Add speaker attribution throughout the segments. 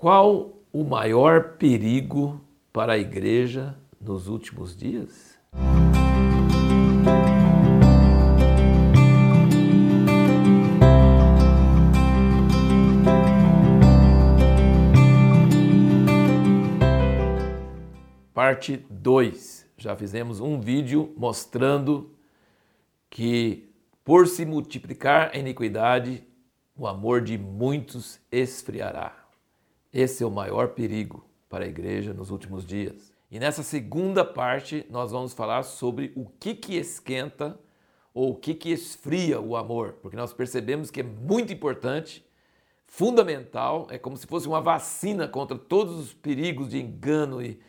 Speaker 1: Qual o maior perigo para a igreja nos últimos dias? Parte 2. Já fizemos um vídeo mostrando que por se multiplicar a iniquidade, o amor de muitos esfriará. Esse é o maior perigo para a igreja nos últimos dias. E nessa segunda parte nós vamos falar sobre o que que esquenta ou o que que esfria o amor, porque nós percebemos que é muito importante, fundamental, é como se fosse uma vacina contra todos os perigos de engano e,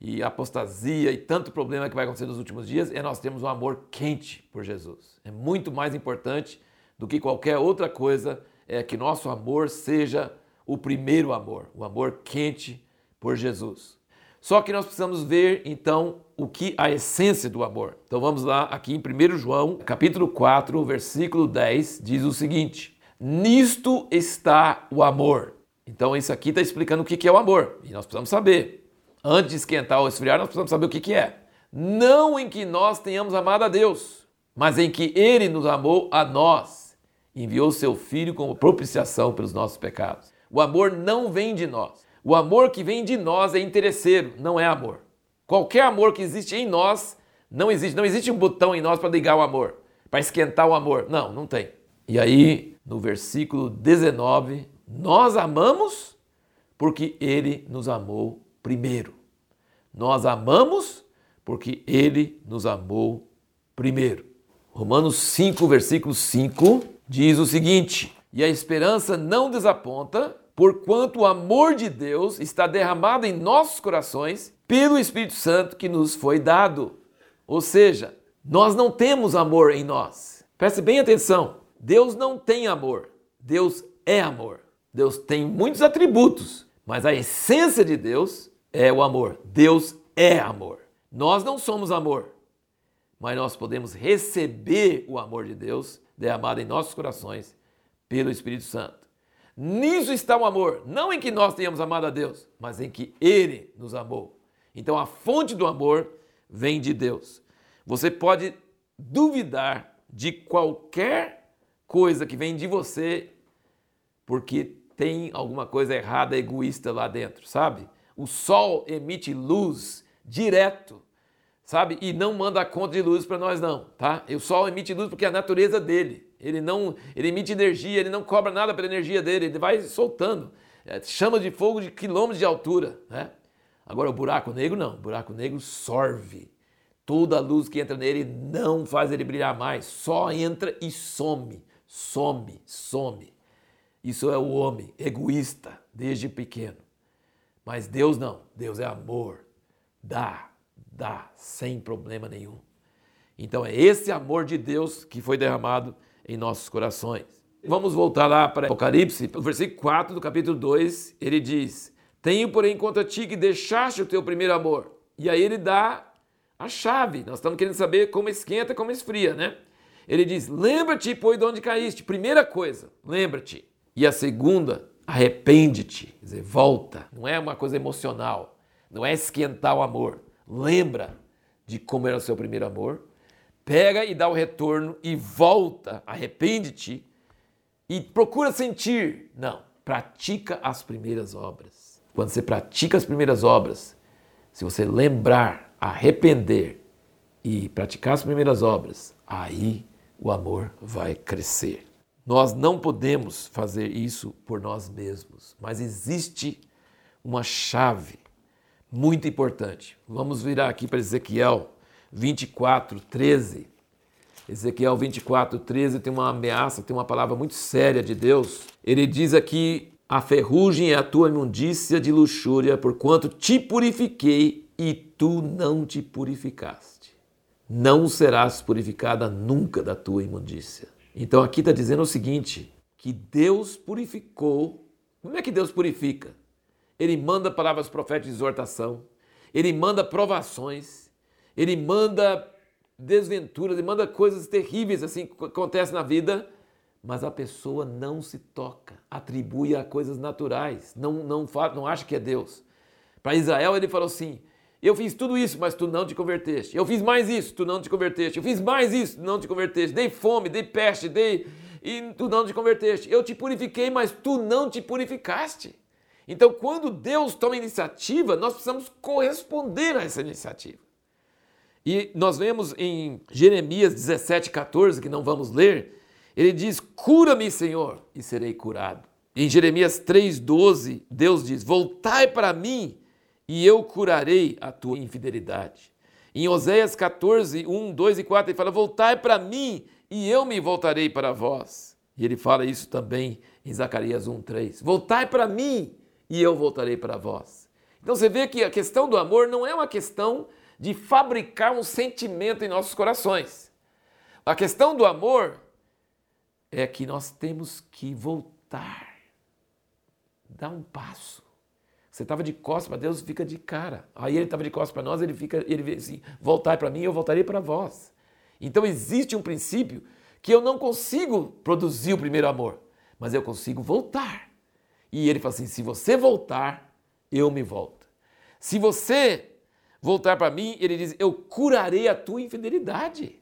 Speaker 1: e apostasia e tanto problema que vai acontecer nos últimos dias, é nós termos um amor quente por Jesus. É muito mais importante do que qualquer outra coisa, é que nosso amor seja o primeiro amor, o amor quente por Jesus. Só que nós precisamos ver então o que a essência do amor. Então vamos lá aqui em 1 João, capítulo 4, versículo 10, diz o seguinte: Nisto está o amor. Então isso aqui está explicando o que é o amor. E nós precisamos saber. Antes de esquentar ou esfriar, nós precisamos saber o que é. Não em que nós tenhamos amado a Deus, mas em que Ele nos amou a nós, enviou seu Filho como propiciação pelos nossos pecados. O amor não vem de nós. O amor que vem de nós é interesseiro, não é amor. Qualquer amor que existe em nós não existe. Não existe um botão em nós para ligar o amor, para esquentar o amor. Não, não tem. E aí, no versículo 19, nós amamos porque ele nos amou primeiro. Nós amamos porque ele nos amou primeiro. Romanos 5, versículo 5 diz o seguinte: E a esperança não desaponta, porquanto o amor de Deus está derramado em nossos corações pelo Espírito Santo que nos foi dado. Ou seja, nós não temos amor em nós. Preste bem atenção. Deus não tem amor. Deus é amor. Deus tem muitos atributos, mas a essência de Deus é o amor. Deus é amor. Nós não somos amor, mas nós podemos receber o amor de Deus derramado em nossos corações pelo Espírito Santo. Nisso está o amor, não em que nós tenhamos amado a Deus, mas em que Ele nos amou. Então a fonte do amor vem de Deus. Você pode duvidar de qualquer coisa que vem de você, porque tem alguma coisa errada, egoísta lá dentro, sabe? O sol emite luz direto, sabe? E não manda conta de luz para nós não, tá? O sol emite luz porque é a natureza dele. Ele não, ele emite energia, ele não cobra nada pela energia dele, ele vai soltando. É, chama de fogo de quilômetros de altura, né? Agora o buraco negro não, o buraco negro sorve. Toda a luz que entra nele não faz ele brilhar mais, só entra e some, some, some. Isso é o homem egoísta desde pequeno. Mas Deus não, Deus é amor. Dá, dá, sem problema nenhum. Então é esse amor de Deus que foi derramado em nossos corações. Vamos voltar lá para Apocalipse, o versículo 4 do capítulo 2, ele diz: Tenho, porém, contra ti que deixaste o teu primeiro amor. E aí ele dá a chave. Nós estamos querendo saber como esquenta, como esfria, né? Ele diz: Lembra-te, pois, de onde caíste. Primeira coisa, lembra-te. E a segunda, arrepende-te. Quer dizer, volta. Não é uma coisa emocional. Não é esquentar o amor. Lembra de como era o seu primeiro amor pega e dá o retorno e volta, arrepende-te e procura sentir. Não, pratica as primeiras obras. Quando você pratica as primeiras obras, se você lembrar, arrepender e praticar as primeiras obras, aí o amor vai crescer. Nós não podemos fazer isso por nós mesmos, mas existe uma chave muito importante. Vamos virar aqui para Ezequiel 24, 13. Ezequiel 24, 13 tem uma ameaça, tem uma palavra muito séria de Deus. Ele diz aqui: A ferrugem é a tua imundícia de luxúria, porquanto te purifiquei e tu não te purificaste. Não serás purificada nunca da tua imundícia. Então aqui está dizendo o seguinte: que Deus purificou. Como é que Deus purifica? Ele manda palavras proféticas de exortação, ele manda provações, ele manda desventuras, ele manda coisas terríveis assim que acontecem na vida mas a pessoa não se toca, atribui a coisas naturais, não, não, não acha que é Deus. Para Israel, ele falou assim: Eu fiz tudo isso, mas tu não te converteste. Eu fiz mais isso, tu não te converteste. Eu fiz mais isso, não te converteste. Dei fome, dei peste, dei. E tu não te converteste. Eu te purifiquei, mas tu não te purificaste. Então, quando Deus toma iniciativa, nós precisamos corresponder a essa iniciativa. E nós vemos em Jeremias 17, 14, que não vamos ler, ele diz: Cura-me, Senhor, e serei curado. Em Jeremias 3,12, Deus diz: Voltai para mim e eu curarei a tua infidelidade. Em Oséias 14, 1, 2 e 4, ele fala: Voltai para mim e eu me voltarei para vós. E ele fala isso também em Zacarias 1, 3. Voltai para mim e eu voltarei para vós. Então você vê que a questão do amor não é uma questão de fabricar um sentimento em nossos corações. A questão do amor é que nós temos que voltar, dar um passo. Você estava de costas para Deus, fica de cara. Aí ele estava de costas para nós, ele fica, ele vê assim: voltai para mim, eu voltarei para vós. Então existe um princípio que eu não consigo produzir o primeiro amor, mas eu consigo voltar. E ele fala assim: se você voltar, eu me volto. Se você voltar para mim, ele diz: Eu curarei a tua infidelidade.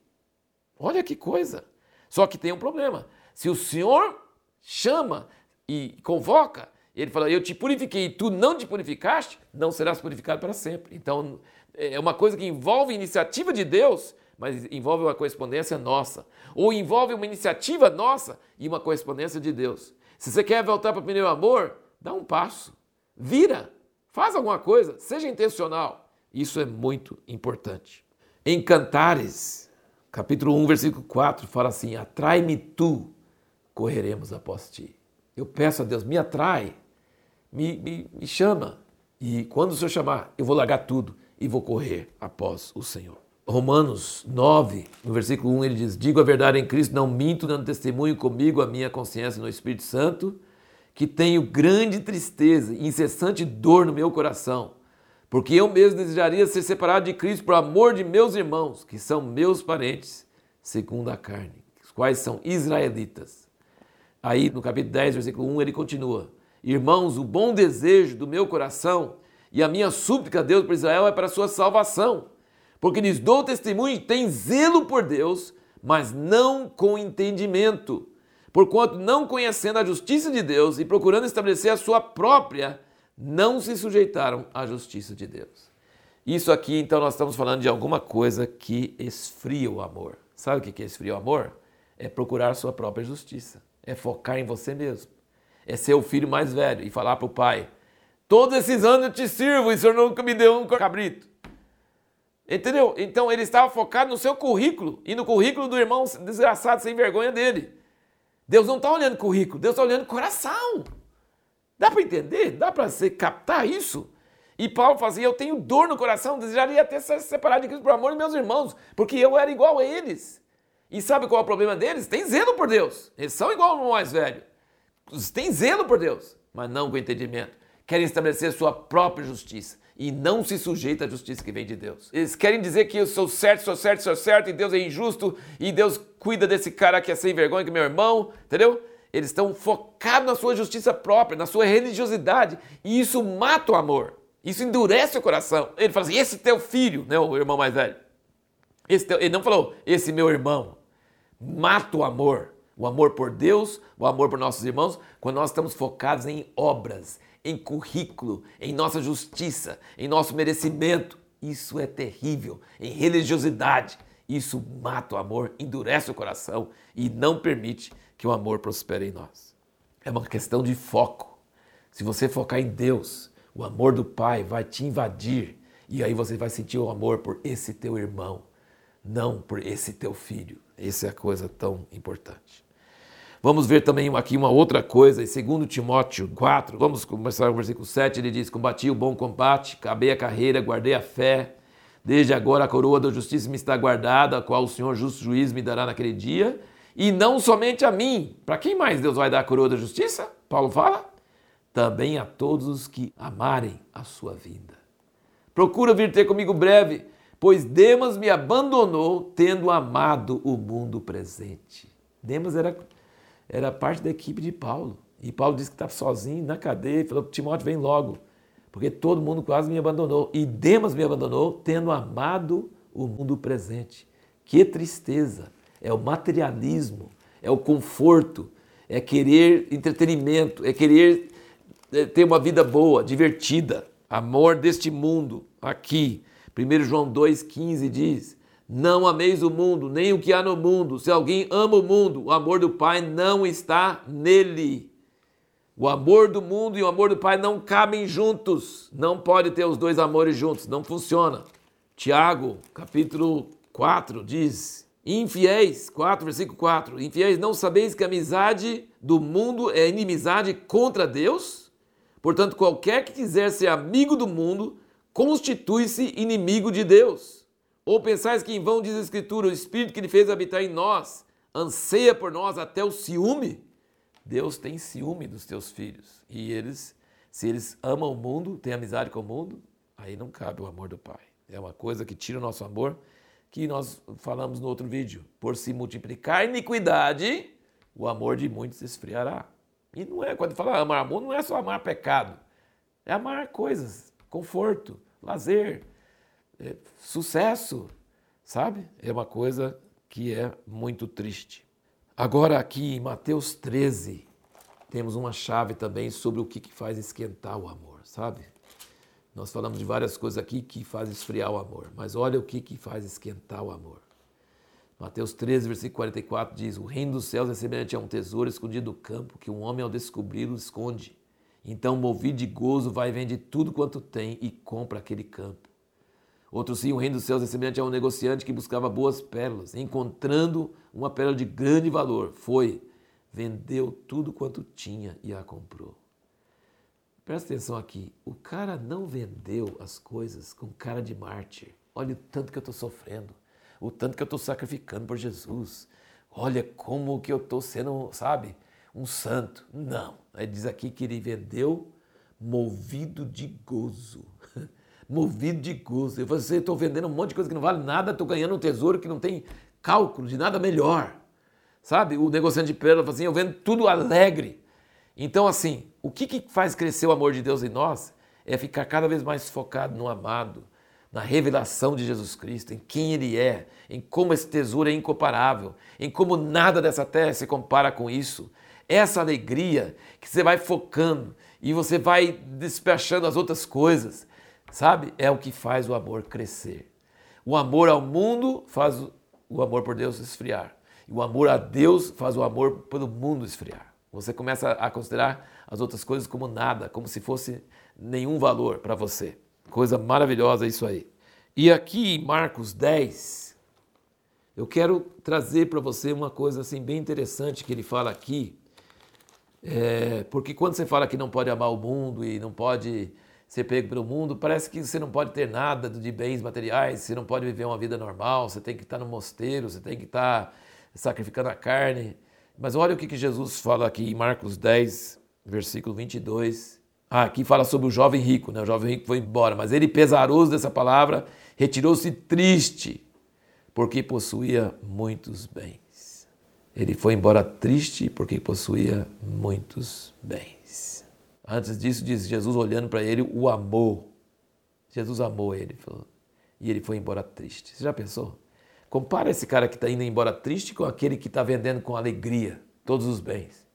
Speaker 1: Olha que coisa. Só que tem um problema. Se o Senhor chama e convoca, ele fala: Eu te purifiquei e tu não te purificaste, não serás purificado para sempre. Então, é uma coisa que envolve iniciativa de Deus, mas envolve uma correspondência nossa. Ou envolve uma iniciativa nossa e uma correspondência de Deus. Se você quer voltar para o primeiro amor, dá um passo. Vira. Faz alguma coisa. Seja intencional. Isso é muito importante. Em Cantares, capítulo 1, versículo 4, fala assim: Atrai-me tu, correremos após ti. Eu peço a Deus, me atrai, me, me, me chama. E quando o Senhor chamar, eu vou largar tudo e vou correr após o Senhor. Romanos 9, no versículo 1, ele diz: Digo a verdade em Cristo, não minto, dando testemunho comigo a minha consciência no Espírito Santo, que tenho grande tristeza e incessante dor no meu coração porque eu mesmo desejaria ser separado de Cristo por amor de meus irmãos, que são meus parentes, segundo a carne, os quais são israelitas. Aí no capítulo 10, versículo 1, ele continua: Irmãos, o bom desejo do meu coração e a minha súplica a Deus por Israel é para a sua salvação, porque lhes dou testemunho que tem zelo por Deus, mas não com entendimento, porquanto não conhecendo a justiça de Deus e procurando estabelecer a sua própria não se sujeitaram à justiça de Deus. Isso aqui, então, nós estamos falando de alguma coisa que esfria o amor. Sabe o que é esfria o amor? É procurar sua própria justiça, é focar em você mesmo, é ser o filho mais velho e falar para o pai: Todos esses anos eu te sirvo e o senhor nunca me deu um cabrito. Entendeu? Então ele estava focado no seu currículo e no currículo do irmão desgraçado, sem vergonha dele. Deus não está olhando currículo, Deus está olhando coração. Dá para entender? Dá para captar isso? E Paulo fazia: Eu tenho dor no coração, desejaria ter se separado de Cristo por amor dos meus irmãos, porque eu era igual a eles. E sabe qual é o problema deles? Tem zelo por Deus. Eles são igual ao mais velho. Tem zelo por Deus, mas não com entendimento. Querem estabelecer sua própria justiça e não se sujeita à justiça que vem de Deus. Eles querem dizer que eu sou certo, sou certo, sou certo, e Deus é injusto, e Deus cuida desse cara que é sem vergonha, que é meu irmão, entendeu? Eles estão focados na sua justiça própria, na sua religiosidade, e isso mata o amor. Isso endurece o coração. Ele fala assim: esse teu filho, né, o irmão mais velho. Esse teu, ele não falou, esse meu irmão. Mata o amor. O amor por Deus, o amor por nossos irmãos, quando nós estamos focados em obras, em currículo, em nossa justiça, em nosso merecimento. Isso é terrível. Em religiosidade. Isso mata o amor, endurece o coração e não permite que o amor prospere em nós. É uma questão de foco. Se você focar em Deus, o amor do Pai vai te invadir e aí você vai sentir o amor por esse teu irmão, não por esse teu filho. Essa é a coisa tão importante. Vamos ver também aqui uma outra coisa, em 2 Timóteo 4, vamos começar o versículo 7, ele diz: Combati o bom combate, acabei a carreira, guardei a fé. Desde agora a coroa da justiça me está guardada, a qual o Senhor justo juiz me dará naquele dia, e não somente a mim. Para quem mais Deus vai dar a coroa da justiça? Paulo fala. Também a todos os que amarem a sua vinda. Procura vir ter comigo breve, pois Demas me abandonou, tendo amado o mundo presente. Demas era, era parte da equipe de Paulo. E Paulo disse que estava sozinho na cadeia e falou: Timóteo, vem logo, porque todo mundo quase me abandonou. E Demas me abandonou, tendo amado o mundo presente. Que tristeza! É o materialismo, é o conforto, é querer entretenimento, é querer é, ter uma vida boa, divertida. Amor deste mundo, aqui. 1 João 2,15 diz: Não ameis o mundo, nem o que há no mundo. Se alguém ama o mundo, o amor do Pai não está nele. O amor do mundo e o amor do Pai não cabem juntos. Não pode ter os dois amores juntos, não funciona. Tiago, capítulo 4, diz: Infiéis, 4, versículo 4. Infiéis, não sabeis que a amizade do mundo é inimizade contra Deus? Portanto, qualquer que quiser ser amigo do mundo constitui-se inimigo de Deus. Ou pensais que em vão diz a Escritura, o Espírito que ele fez habitar em nós anseia por nós até o ciúme? Deus tem ciúme dos teus filhos. E eles, se eles amam o mundo, têm amizade com o mundo, aí não cabe o amor do Pai. É uma coisa que tira o nosso amor, que nós falamos no outro vídeo. Por se multiplicar iniquidade, o amor de muitos esfriará. E não é, quando fala amar amor, não é só amar pecado. É amar coisas, conforto, lazer, é, sucesso, sabe? É uma coisa que é muito triste. Agora, aqui em Mateus 13, temos uma chave também sobre o que, que faz esquentar o amor, sabe? Nós falamos de várias coisas aqui que faz esfriar o amor, mas olha o que, que faz esquentar o amor. Mateus 13, versículo 44 diz: O reino dos céus é semelhante a um tesouro escondido no campo, que um homem, ao descobri-lo, esconde. Então, movido de gozo, vai e vende tudo quanto tem e compra aquele campo. Outro sim, o reino dos céus é semelhante a um negociante que buscava boas pérolas. Encontrando uma pérola de grande valor, foi, vendeu tudo quanto tinha e a comprou. Presta atenção aqui, o cara não vendeu as coisas com cara de mártir. Olha o tanto que eu estou sofrendo, o tanto que eu estou sacrificando por Jesus. Olha como que eu estou sendo, sabe, um santo. Não, ele diz aqui que ele vendeu movido de gozo movido de gozo. Eu falei, estou vendendo um monte de coisa que não vale nada, estou ganhando um tesouro que não tem cálculo de nada melhor. Sabe? O negociante de pérola fala assim, eu vendo tudo alegre. Então, assim, o que, que faz crescer o amor de Deus em nós é ficar cada vez mais focado no amado, na revelação de Jesus Cristo, em quem Ele é, em como esse tesouro é incomparável, em como nada dessa terra se compara com isso. Essa alegria que você vai focando e você vai despachando as outras coisas Sabe? É o que faz o amor crescer. O amor ao mundo faz o amor por Deus esfriar. E o amor a Deus faz o amor pelo mundo esfriar. Você começa a considerar as outras coisas como nada, como se fosse nenhum valor para você. Coisa maravilhosa isso aí. E aqui em Marcos 10, eu quero trazer para você uma coisa assim bem interessante que ele fala aqui. É, porque quando você fala que não pode amar o mundo e não pode ser pego pelo mundo, parece que você não pode ter nada de bens materiais, você não pode viver uma vida normal, você tem que estar no mosteiro, você tem que estar sacrificando a carne. Mas olha o que Jesus fala aqui em Marcos 10, versículo 22. Ah, aqui fala sobre o jovem rico, né? O jovem rico foi embora, mas ele, pesaroso dessa palavra, retirou-se triste, porque possuía muitos bens. Ele foi embora triste porque possuía muitos bens. Antes disso, diz Jesus olhando para ele, o amou. Jesus amou ele, falou. E ele foi embora triste. Você já pensou? Compara esse cara que está indo embora triste com aquele que está vendendo com alegria todos os bens.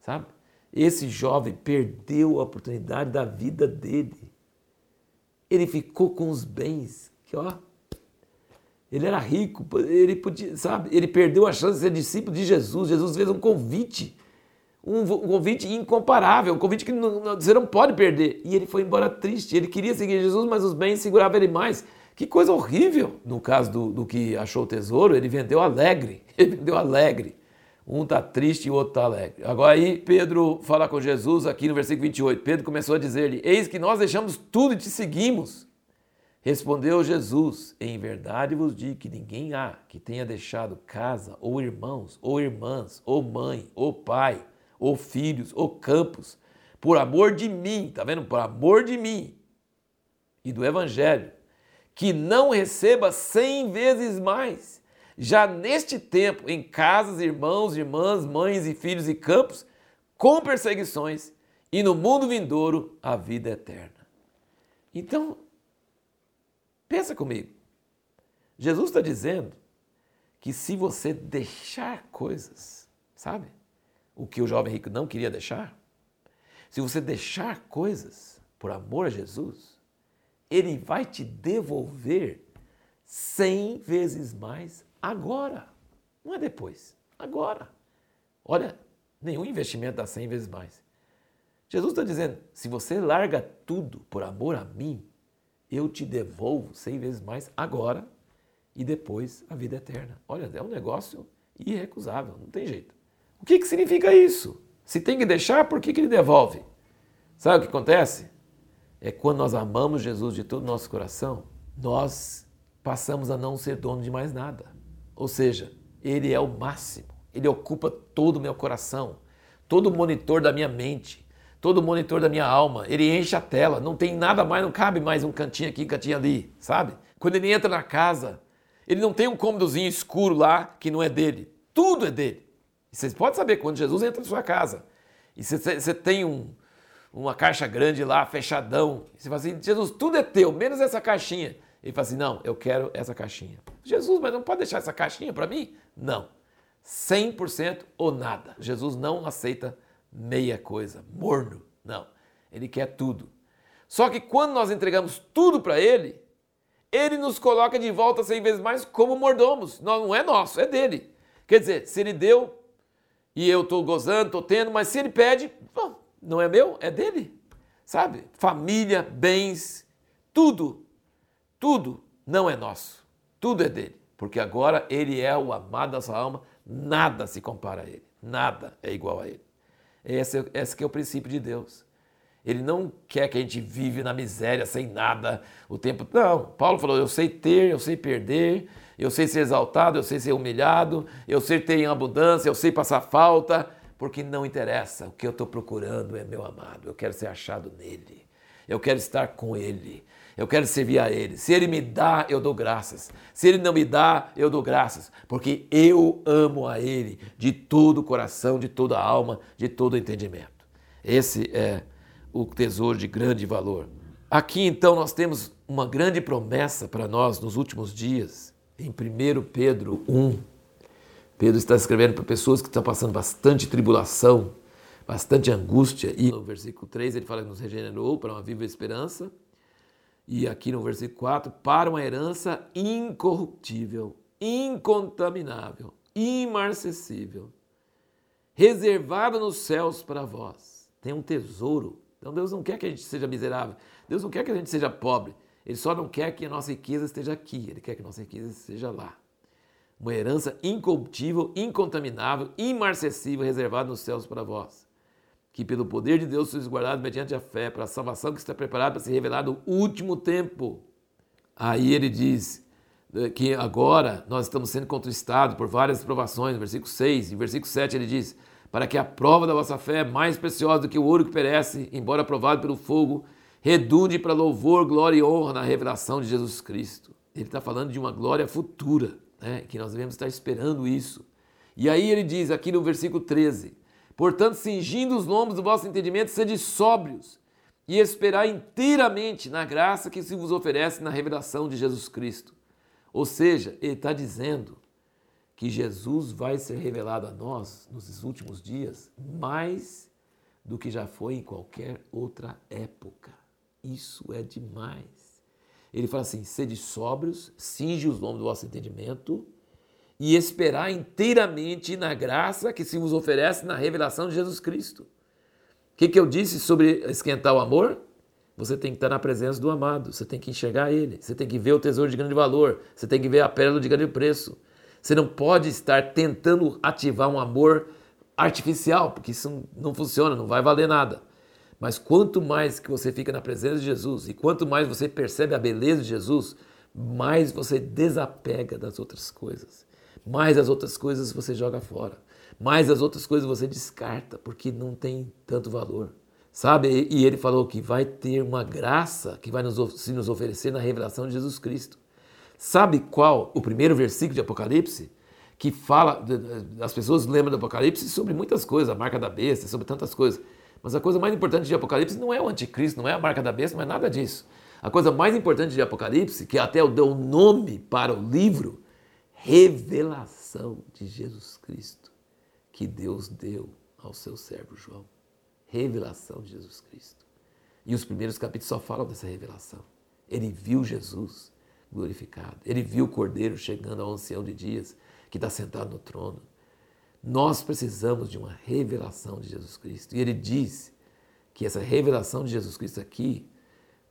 Speaker 1: Sabe? Esse jovem perdeu a oportunidade da vida dele. Ele ficou com os bens que, ó, ele era rico, ele podia, sabe? Ele perdeu a chance de ser discípulo de Jesus. Jesus fez um convite um, convite incomparável, um convite que não, você não pode perder. E ele foi embora triste. Ele queria seguir Jesus, mas os bens seguravam ele mais. Que coisa horrível. No caso do, do que achou o tesouro, ele vendeu alegre. Ele vendeu alegre. Um está triste e o outro está alegre. Agora aí Pedro fala com Jesus aqui no versículo 28. Pedro começou a dizer-lhe: Eis que nós deixamos tudo e te seguimos. Respondeu Jesus: Em verdade vos digo que ninguém há que tenha deixado casa, ou irmãos, ou irmãs, ou mãe, ou pai, ou filhos, ou campos, por amor de mim, tá vendo? Por amor de mim e do Evangelho, que não receba cem vezes mais, já neste tempo, em casas, irmãos, irmãs, mães e filhos e campos, com perseguições, e no mundo vindouro a vida eterna. Então, pensa comigo. Jesus está dizendo que se você deixar coisas, sabe? O que o jovem rico não queria deixar, se você deixar coisas por amor a Jesus, ele vai te devolver cem vezes mais agora. Não é depois, agora. Olha, nenhum investimento dá cem vezes mais. Jesus está dizendo: se você larga tudo por amor a mim, eu te devolvo cem vezes mais agora e depois a vida eterna. Olha, é um negócio irrecusável, não tem jeito. O que, que significa isso? Se tem que deixar, por que, que ele devolve? Sabe o que acontece? É quando nós amamos Jesus de todo o nosso coração, nós passamos a não ser dono de mais nada. Ou seja, Ele é o máximo, Ele ocupa todo o meu coração, todo o monitor da minha mente, todo o monitor da minha alma. Ele enche a tela, não tem nada mais, não cabe mais um cantinho aqui, um cantinho ali, sabe? Quando ele entra na casa, ele não tem um cômodozinho escuro lá que não é dele, tudo é dele. E vocês podem saber, quando Jesus entra na sua casa, e você, tem um, uma caixa grande lá, fechadão, e você fala assim, Jesus, tudo é teu, menos essa caixinha. Ele fala assim: não, eu quero essa caixinha. Jesus, mas não pode deixar essa caixinha para mim? Não. 100% ou nada. Jesus não aceita meia coisa, morno. Não. Ele quer tudo. Só que quando nós entregamos tudo para Ele, Ele nos coloca de volta 100 vezes mais como mordomos. Não é nosso, é dele. Quer dizer, se Ele deu e eu estou gozando, estou tendo, mas se Ele pede, bom, não é meu, é dele. Sabe? Família, bens, tudo tudo não é nosso, tudo é dele, porque agora ele é o amado da sua alma, nada se compara a ele, nada é igual a ele. Esse, esse que é o princípio de Deus. Ele não quer que a gente vive na miséria, sem nada, o tempo. Não, Paulo falou: eu sei ter, eu sei perder, eu sei ser exaltado, eu sei ser humilhado, eu sei ter em abundância, eu sei passar falta, porque não interessa. O que eu estou procurando é meu amado, eu quero ser achado nele, eu quero estar com ele, eu quero servir a Ele. Se Ele me dá, eu dou graças. Se Ele não me dá, eu dou graças, porque eu amo a Ele de todo o coração, de toda a alma, de todo o entendimento. Esse é o tesouro de grande valor. Aqui então nós temos uma grande promessa para nós nos últimos dias, em 1 Pedro 1. Pedro está escrevendo para pessoas que estão passando bastante tribulação, bastante angústia, e no versículo 3 ele fala que nos regenerou para uma viva esperança e aqui no versículo 4, para uma herança incorruptível, incontaminável, imarcessível, reservada nos céus para vós. Tem um tesouro. Então Deus não quer que a gente seja miserável. Deus não quer que a gente seja pobre. Ele só não quer que a nossa riqueza esteja aqui. Ele quer que a nossa riqueza esteja lá. Uma herança incorruptível, incontaminável, imarcessível, reservada nos céus para vós que pelo poder de Deus sois guardados mediante a fé para a salvação que está preparada para se revelar no último tempo. Aí ele diz eh, que agora nós estamos sendo contristados por várias provações, versículo 6, e versículo 7 ele diz: Para que a prova da vossa fé, mais preciosa do que o ouro que perece, embora provado pelo fogo, redunde para louvor, glória e honra na revelação de Jesus Cristo. Ele está falando de uma glória futura, né? que nós devemos estar esperando isso. E aí ele diz aqui no versículo 13: Portanto, cingindo os lombos do vosso entendimento, sede sóbrios e esperar inteiramente na graça que se vos oferece na revelação de Jesus Cristo. Ou seja, ele está dizendo que Jesus vai ser revelado a nós nos últimos dias mais do que já foi em qualquer outra época. Isso é demais. Ele fala assim: sede sóbrios, cinge os lombos do vosso entendimento e esperar inteiramente na graça que se vos oferece na revelação de Jesus Cristo. O que, que eu disse sobre esquentar o amor? Você tem que estar na presença do amado, você tem que enxergar ele, você tem que ver o tesouro de grande valor, você tem que ver a pérola de grande preço. Você não pode estar tentando ativar um amor artificial, porque isso não funciona, não vai valer nada. Mas quanto mais que você fica na presença de Jesus e quanto mais você percebe a beleza de Jesus, mais você desapega das outras coisas mais as outras coisas você joga fora, mais as outras coisas você descarta, porque não tem tanto valor. Sabe? E ele falou que vai ter uma graça que vai nos, se nos oferecer na revelação de Jesus Cristo. Sabe qual o primeiro versículo de Apocalipse? Que fala, as pessoas lembram do Apocalipse sobre muitas coisas, a marca da besta, sobre tantas coisas. Mas a coisa mais importante de Apocalipse não é o anticristo, não é a marca da besta, não é nada disso. A coisa mais importante de Apocalipse, que até deu nome para o livro, revelação de Jesus Cristo, que Deus deu ao seu servo João. Revelação de Jesus Cristo. E os primeiros capítulos só falam dessa revelação. Ele viu Jesus glorificado. Ele viu o Cordeiro chegando ao ancião de dias, que está sentado no trono. Nós precisamos de uma revelação de Jesus Cristo. E ele diz que essa revelação de Jesus Cristo aqui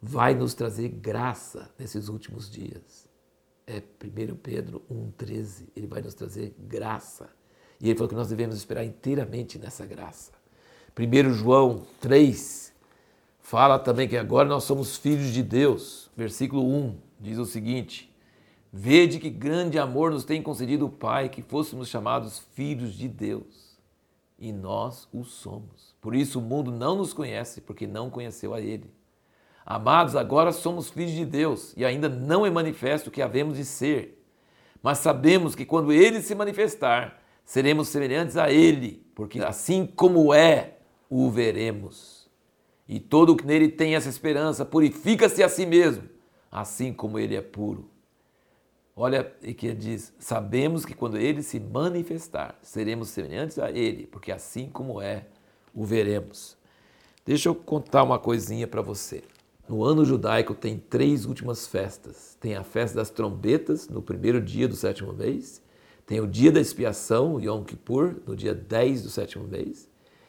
Speaker 1: vai nos trazer graça nesses últimos dias. É 1 Pedro 1,13. Ele vai nos trazer graça. E ele falou que nós devemos esperar inteiramente nessa graça. 1 João 3 fala também que agora nós somos filhos de Deus. Versículo 1 diz o seguinte: Vede que grande amor nos tem concedido o Pai, que fôssemos chamados filhos de Deus. E nós o somos. Por isso o mundo não nos conhece, porque não conheceu a Ele. Amados, agora somos filhos de Deus e ainda não é manifesto o que havemos de ser. Mas sabemos que quando Ele se manifestar, seremos semelhantes a Ele, porque assim como é, o veremos. E todo o que nele tem essa esperança purifica-se a si mesmo, assim como Ele é puro. Olha, e que diz: Sabemos que quando Ele se manifestar, seremos semelhantes a Ele, porque assim como é, o veremos. Deixa eu contar uma coisinha para você. No ano judaico tem três últimas festas. Tem a festa das trombetas, no primeiro dia do sétimo mês. Tem o dia da expiação, Yom Kippur, no dia 10 do sétimo mês.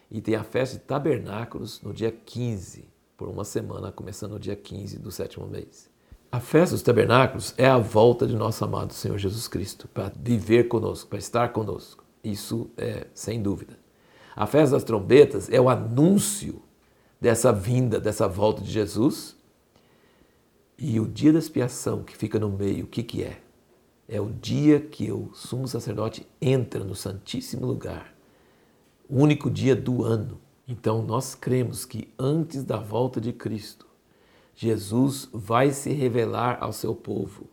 Speaker 1: E tem a festa de tabernáculos no dia 15, por uma semana, começando no dia 15 do sétimo mês. A festa dos tabernáculos é a volta de nosso amado Senhor Jesus Cristo para viver conosco, para estar conosco. Isso é sem dúvida. A festa das trombetas é o anúncio dessa vinda, dessa volta de Jesus. E o dia da expiação que fica no meio, o que, que é? É o dia que o sumo sacerdote entra no Santíssimo Lugar, o único dia do ano. Então nós cremos que antes da volta de Cristo, Jesus vai se revelar ao seu povo.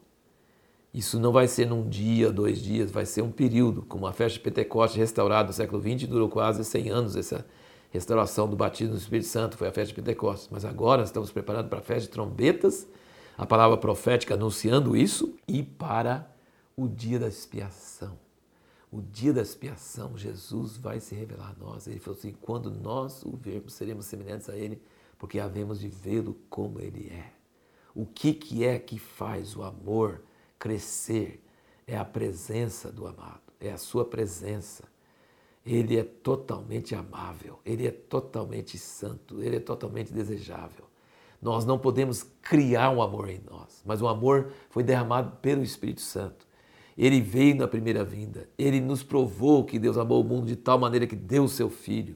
Speaker 1: Isso não vai ser num dia, dois dias, vai ser um período, como a festa de Pentecoste restaurada no século XX, durou quase 100 anos essa restauração do batismo do Espírito Santo, foi a festa de Pentecostes. Mas agora estamos preparando para a festa de trombetas, a palavra profética anunciando isso, e para o dia da expiação. O dia da expiação, Jesus vai se revelar a nós. Ele falou assim: quando nós o vermos, seremos semelhantes a Ele, porque havemos de vê-lo como Ele é. O que, que é que faz o amor crescer? É a presença do amado, é a sua presença ele é totalmente amável, ele é totalmente santo, ele é totalmente desejável. Nós não podemos criar um amor em nós, mas o amor foi derramado pelo Espírito Santo. Ele veio na primeira vinda, ele nos provou que Deus amou o mundo de tal maneira que deu o seu filho.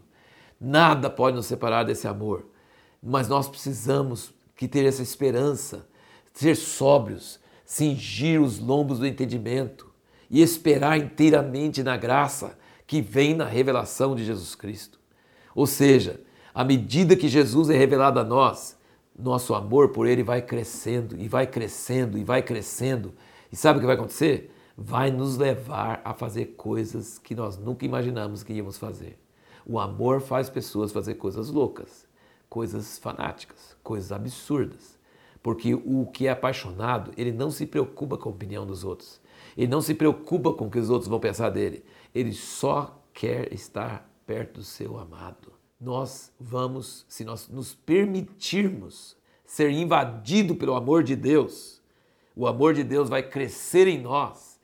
Speaker 1: Nada pode nos separar desse amor, mas nós precisamos que ter essa esperança, ser sóbrios, cingir os lombos do entendimento e esperar inteiramente na graça que vem na revelação de Jesus Cristo. Ou seja, à medida que Jesus é revelado a nós, nosso amor por Ele vai crescendo e vai crescendo e vai crescendo. E sabe o que vai acontecer? Vai nos levar a fazer coisas que nós nunca imaginamos que íamos fazer. O amor faz pessoas fazer coisas loucas, coisas fanáticas, coisas absurdas. Porque o que é apaixonado, ele não se preocupa com a opinião dos outros. Ele não se preocupa com o que os outros vão pensar dele. Ele só quer estar perto do seu amado. Nós vamos, se nós nos permitirmos ser invadido pelo amor de Deus, o amor de Deus vai crescer em nós,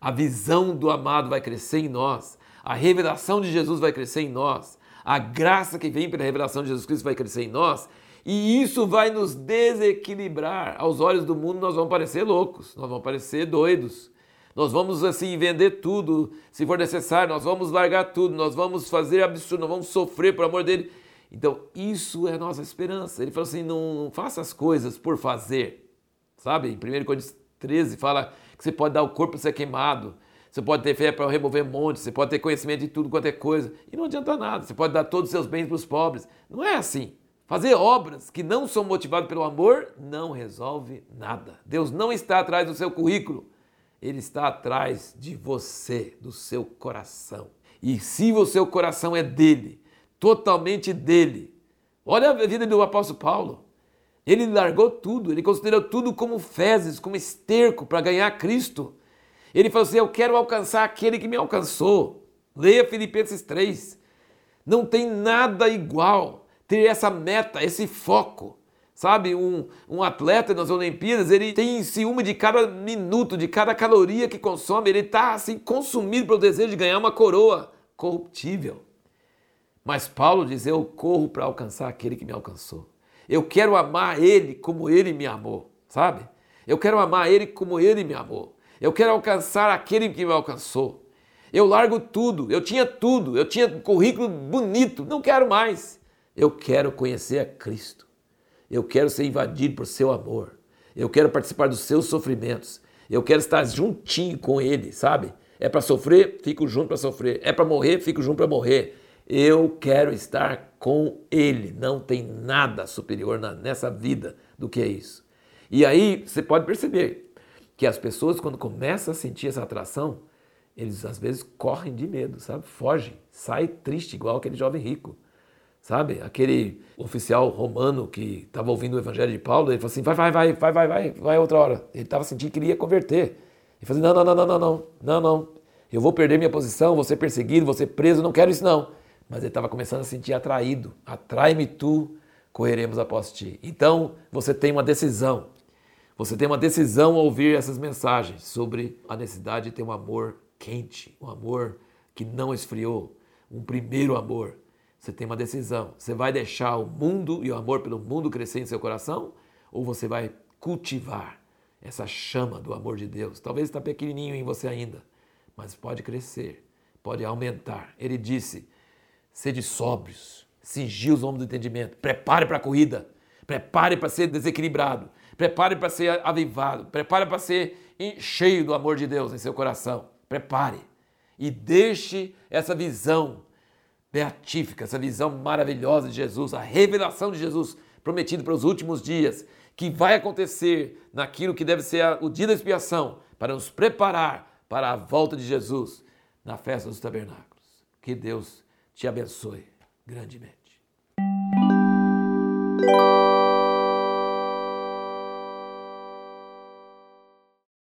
Speaker 1: a visão do amado vai crescer em nós, a revelação de Jesus vai crescer em nós, a graça que vem pela revelação de Jesus Cristo vai crescer em nós, e isso vai nos desequilibrar. Aos olhos do mundo, nós vamos parecer loucos, nós vamos parecer doidos, nós vamos assim vender tudo, se for necessário, nós vamos largar tudo, nós vamos fazer absurdo, nós vamos sofrer por amor dele. Então, isso é a nossa esperança. Ele falou assim: não, não faça as coisas por fazer. Sabe? Em 1 Coríntios 13 fala que você pode dar o corpo para ser queimado, você pode ter fé para remover montes, você pode ter conhecimento de tudo quanto é coisa, e não adianta nada. Você pode dar todos os seus bens para os pobres. Não é assim. Fazer obras que não são motivadas pelo amor não resolve nada. Deus não está atrás do seu currículo, Ele está atrás de você, do seu coração. E se o seu coração é dele, totalmente dele, olha a vida do apóstolo Paulo. Ele largou tudo, ele considerou tudo como fezes, como esterco para ganhar Cristo. Ele falou assim: Eu quero alcançar aquele que me alcançou. Leia Filipenses 3. Não tem nada igual ter essa meta, esse foco. Sabe, um, um atleta nas Olimpíadas, ele tem ciúme de cada minuto, de cada caloria que consome, ele está assim consumido pelo desejo de ganhar uma coroa corruptível. Mas Paulo diz: Eu corro para alcançar aquele que me alcançou. Eu quero amar ele como ele me amou, sabe? Eu quero amar ele como ele me amou. Eu quero alcançar aquele que me alcançou. Eu largo tudo, eu tinha tudo, eu tinha um currículo bonito, não quero mais. Eu quero conhecer a Cristo. Eu quero ser invadido por seu amor. Eu quero participar dos seus sofrimentos. Eu quero estar juntinho com Ele, sabe? É para sofrer, fico junto para sofrer. É para morrer, fico junto para morrer. Eu quero estar com Ele. Não tem nada superior nessa vida do que é isso. E aí você pode perceber que as pessoas, quando começam a sentir essa atração, eles às vezes correm de medo, sabe? Fogem, sai triste, igual aquele jovem rico sabe? Aquele oficial romano que estava ouvindo o evangelho de Paulo, ele falou assim: vai, vai, vai, vai, vai, vai, vai outra hora. Ele estava sentindo que queria converter. Ele falou assim: não, não, não, não, não, não, não, eu vou perder minha posição, vou ser perseguido, vou ser preso, não quero isso não. Mas ele estava começando a sentir atraído. Atrai-me tu, correremos após ti. Então você tem uma decisão. Você tem uma decisão ao ouvir essas mensagens sobre a necessidade de ter um amor quente, um amor que não esfriou, um primeiro amor você tem uma decisão. Você vai deixar o mundo e o amor pelo mundo crescer em seu coração? Ou você vai cultivar essa chama do amor de Deus? Talvez está pequenininho em você ainda, mas pode crescer, pode aumentar. Ele disse: sede sóbrios, cingir os ombros do entendimento, prepare para a corrida, prepare para ser desequilibrado, prepare para ser avivado, prepare para ser cheio do amor de Deus em seu coração. Prepare e deixe essa visão beatífica, essa visão maravilhosa de Jesus, a revelação de Jesus prometido para os últimos dias, que vai acontecer naquilo que deve ser o dia da expiação, para nos preparar para a volta de Jesus na festa dos tabernáculos. Que Deus te abençoe grandemente.